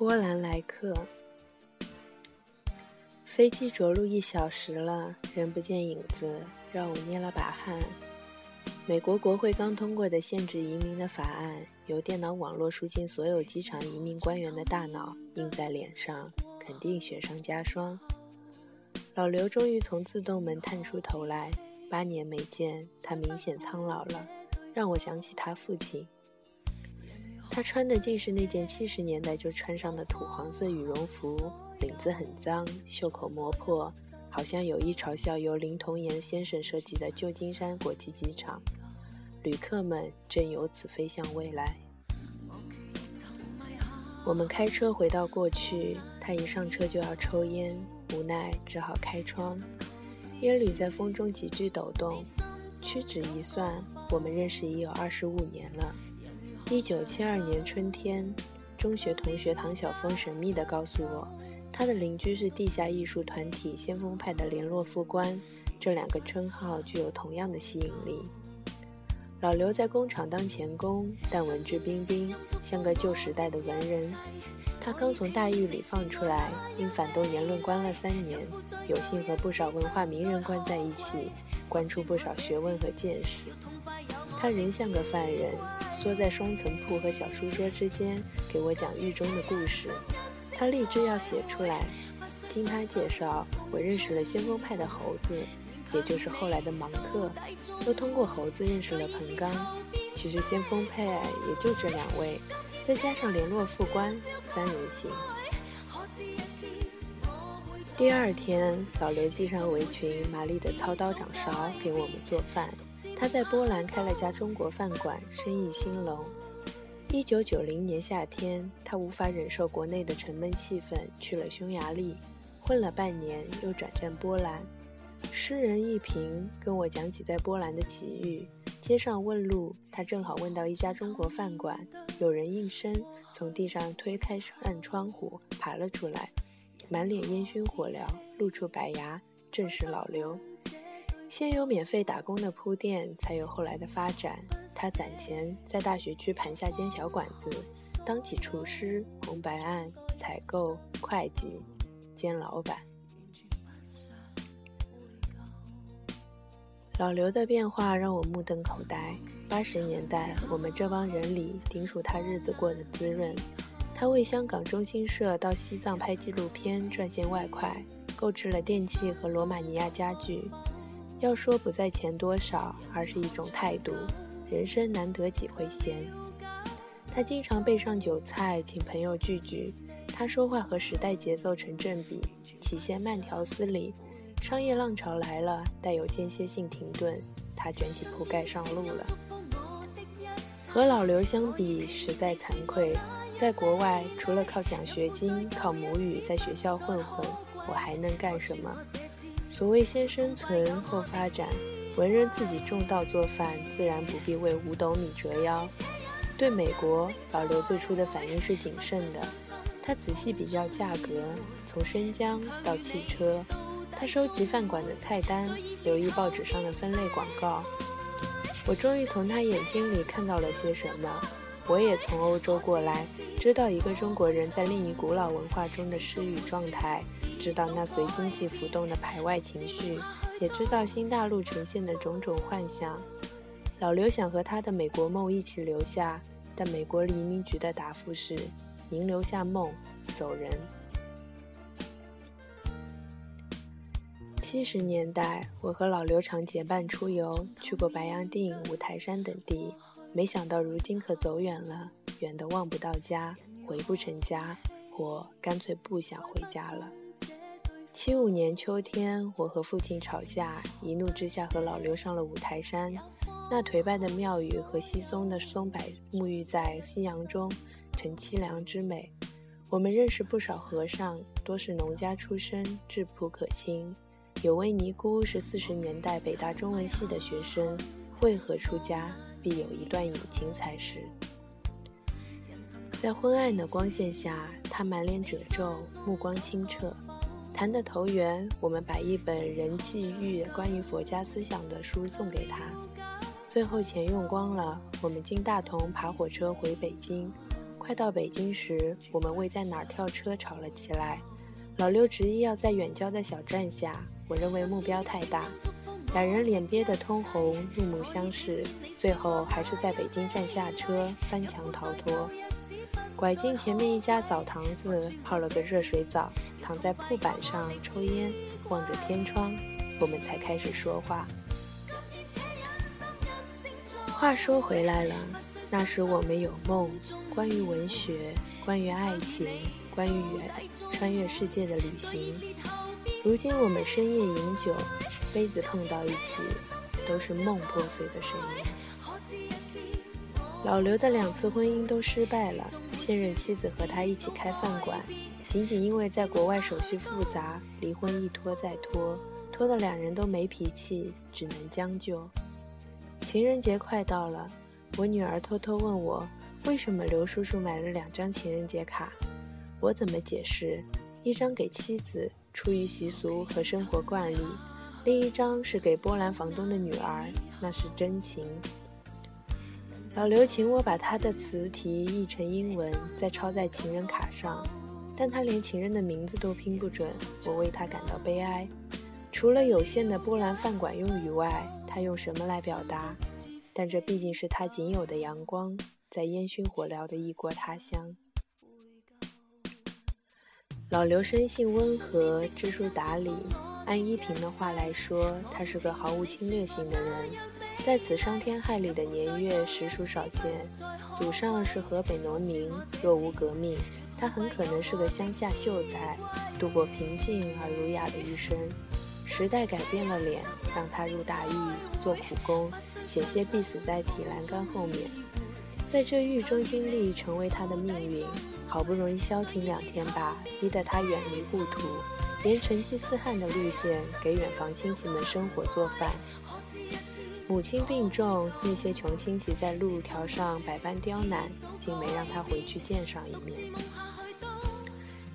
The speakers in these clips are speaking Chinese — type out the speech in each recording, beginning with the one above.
波兰来客。飞机着陆一小时了，人不见影子，让我捏了把汗。美国国会刚通过的限制移民的法案，由电脑网络输进所有机场移民官员的大脑，印在脸上，肯定雪上加霜。老刘终于从自动门探出头来，八年没见，他明显苍老了，让我想起他父亲。他穿的竟是那件七十年代就穿上的土黄色羽绒服，领子很脏，袖口磨破，好像有意嘲笑由林童岩先生设计的旧金山国际机场。旅客们正由此飞向未来。我们开车回到过去，他一上车就要抽烟，无奈只好开窗，烟缕在风中急剧抖动。屈指一算，我们认识已有二十五年了。一九七二年春天，中学同学唐晓峰神秘地告诉我，他的邻居是地下艺术团体先锋派的联络副官，这两个称号具有同样的吸引力。老刘在工厂当钳工，但文质彬彬，像个旧时代的文人。他刚从大狱里放出来，因反动言论关了三年，有幸和不少文化名人关在一起，关出不少学问和见识。他仍像个犯人。坐在双层铺和小书桌之间，给我讲狱中的故事。他立志要写出来。经他介绍，我认识了先锋派的猴子，也就是后来的芒克，又通过猴子认识了彭刚。其实先锋派也就这两位，再加上联络副官，三人行。第二天，老刘系上围裙，麻利的操刀掌勺给我们做饭。他在波兰开了家中国饭馆，生意兴隆。一九九零年夏天，他无法忍受国内的沉闷气氛，去了匈牙利，混了半年，又转战波兰。诗人一平跟我讲起在波兰的奇遇：街上问路，他正好问到一家中国饭馆，有人应声从地上推开扇窗户爬了出来。满脸烟熏火燎，露出白牙，正是老刘。先有免费打工的铺垫，才有后来的发展。他攒钱，在大学区盘下间小馆子，当起厨师、红白案、采购、会计，兼老板。老刘的变化让我目瞪口呆。八十年代，我们这帮人里，顶数他日子过得滋润。他为香港中心社到西藏拍纪录片赚些外快，购置了电器和罗马尼亚家具。要说不在钱多少，而是一种态度。人生难得几回闲。他经常备上酒菜，请朋友聚聚。他说话和时代节奏成正比，起先慢条斯理。商业浪潮来了，带有间歇性停顿，他卷起铺盖上路了。和老刘相比，实在惭愧。在国外，除了靠奖学金、靠母语在学校混混，我还能干什么？所谓先生存后发展，文人自己种稻做饭，自然不必为五斗米折腰。对美国，老刘最初的反应是谨慎的。他仔细比较价格，从生姜到汽车。他收集饭馆的菜单，留意报纸上的分类广告。我终于从他眼睛里看到了些什么。我也从欧洲过来，知道一个中国人在另一古老文化中的失语状态，知道那随经济浮动的排外情绪，也知道新大陆呈现的种种幻想。老刘想和他的美国梦一起留下，但美国移民局的答复是：您留下梦，走人。七十年代，我和老刘常结伴出游，去过白洋淀、五台山等地。没想到如今可走远了，远的望不到家，回不成家，或干脆不想回家了。七五年秋天，我和父亲吵架，一怒之下和老刘上了五台山。那颓败的庙宇和稀松的松柏沐浴在夕阳中，成凄凉之美。我们认识不少和尚，多是农家出身，质朴可亲。有位尼姑是四十年代北大中文系的学生，为何出家？必有一段隐情才是。在昏暗的光线下，他满脸褶皱，目光清澈，谈得投缘。我们把一本《人际遇》关于佛家思想的书送给他。最后钱用光了，我们经大同爬火车回北京。快到北京时，我们为在哪儿跳车吵了起来。老六执意要在远郊的小站下，我认为目标太大。两人脸憋得通红，怒目相视，最后还是在北京站下车，翻墙逃脱。拐进前面一家澡堂子，泡了个热水澡，躺在铺板上抽烟，望着天窗，我们才开始说话。话说回来了，那时我们有梦，关于文学，关于爱情，关于远穿越世界的旅行。如今我们深夜饮酒，杯子碰到一起，都是梦破碎的声音。老刘的两次婚姻都失败了，现任妻子和他一起开饭馆，仅仅因为在国外手续复杂，离婚一拖再拖，拖得两人都没脾气，只能将就。情人节快到了，我女儿偷偷问我，为什么刘叔叔买了两张情人节卡？我怎么解释？一张给妻子，出于习俗和生活惯例；另一张是给波兰房东的女儿，那是真情。老刘请我把他的词题译成英文，再抄在情人卡上，但他连情人的名字都拼不准，我为他感到悲哀。除了有限的波兰饭馆用语外，他用什么来表达？但这毕竟是他仅有的阳光，在烟熏火燎的异国他乡。老刘生性温和，知书达理。按依萍的话来说，他是个毫无侵略性的人。在此伤天害理的年月，实属少见。祖上是河北农民，若无革命，他很可能是个乡下秀才，度过平静而儒雅的一生。时代改变了脸，让他入大狱做苦工，险些必死在铁栏杆后面。在这狱中经历，成为他的命运。好不容易消停两天吧，逼得他远离故土，沿成吉思汗的路线给远房亲戚们生火做饭。母亲病重，那些穷亲戚在路条上百般刁难，竟没让他回去见上一面。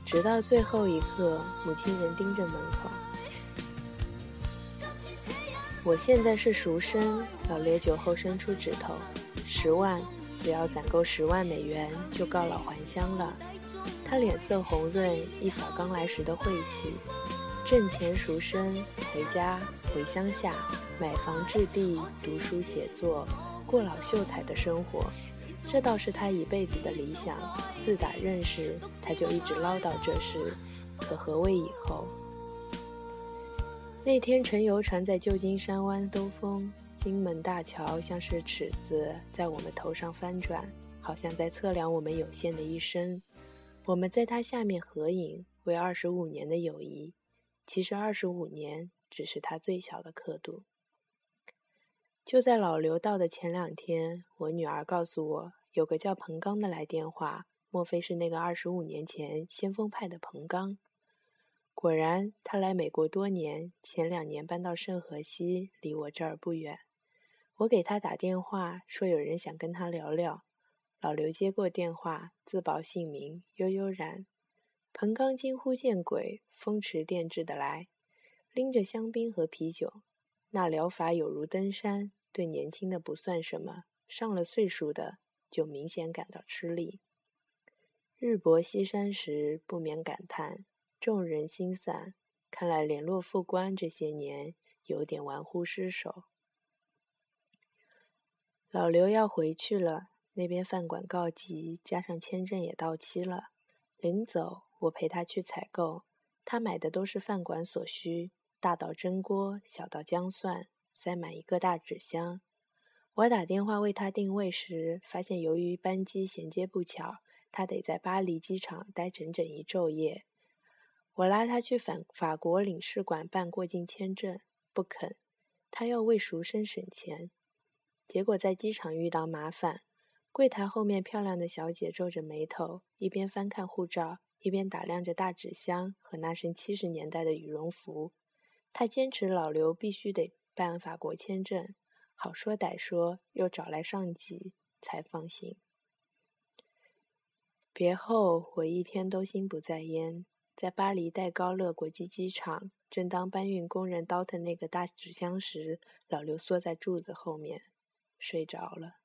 直到最后一刻，母亲仍盯着门口。我现在是赎身。老刘酒后伸出指头，十万，只要攒够十万美元，就告老还乡了。他脸色红润，一扫刚来时的晦气。挣钱赎身，回家，回乡下，买房置地，读书写作，过老秀才的生活。这倒是他一辈子的理想。自打认识，他就一直唠叨这事。可何谓以后？那天乘游船在旧金山湾兜风，金门大桥像是尺子在我们头上翻转，好像在测量我们有限的一生。我们在它下面合影，为二十五年的友谊。其实二十五年只是它最小的刻度。就在老刘到的前两天，我女儿告诉我，有个叫彭刚的来电话，莫非是那个二十五年前先锋派的彭刚？果然，他来美国多年，前两年搬到圣荷西，离我这儿不远。我给他打电话，说有人想跟他聊聊。老刘接过电话，自报姓名：悠悠然。彭刚惊呼见鬼，风驰电掣的来，拎着香槟和啤酒。那疗法有如登山，对年轻的不算什么，上了岁数的就明显感到吃力。日薄西山时，不免感叹。众人心散，看来联络副官这些年有点玩忽失手。老刘要回去了，那边饭馆告急，加上签证也到期了。临走，我陪他去采购，他买的都是饭馆所需，大到蒸锅，小到姜蒜，塞满一个大纸箱。我打电话为他定位时，发现由于班机衔接不巧，他得在巴黎机场待整整一昼夜。我拉他去法法国领事馆办过境签证，不肯，他要为赎身省钱。结果在机场遇到麻烦，柜台后面漂亮的小姐皱着眉头，一边翻看护照，一边打量着大纸箱和那身七十年代的羽绒服。她坚持老刘必须得办法国签证，好说歹说又找来上级才放心。别后，我一天都心不在焉。在巴黎戴高乐国际机场，正当搬运工人倒腾那个大纸箱时，老刘缩在柱子后面，睡着了。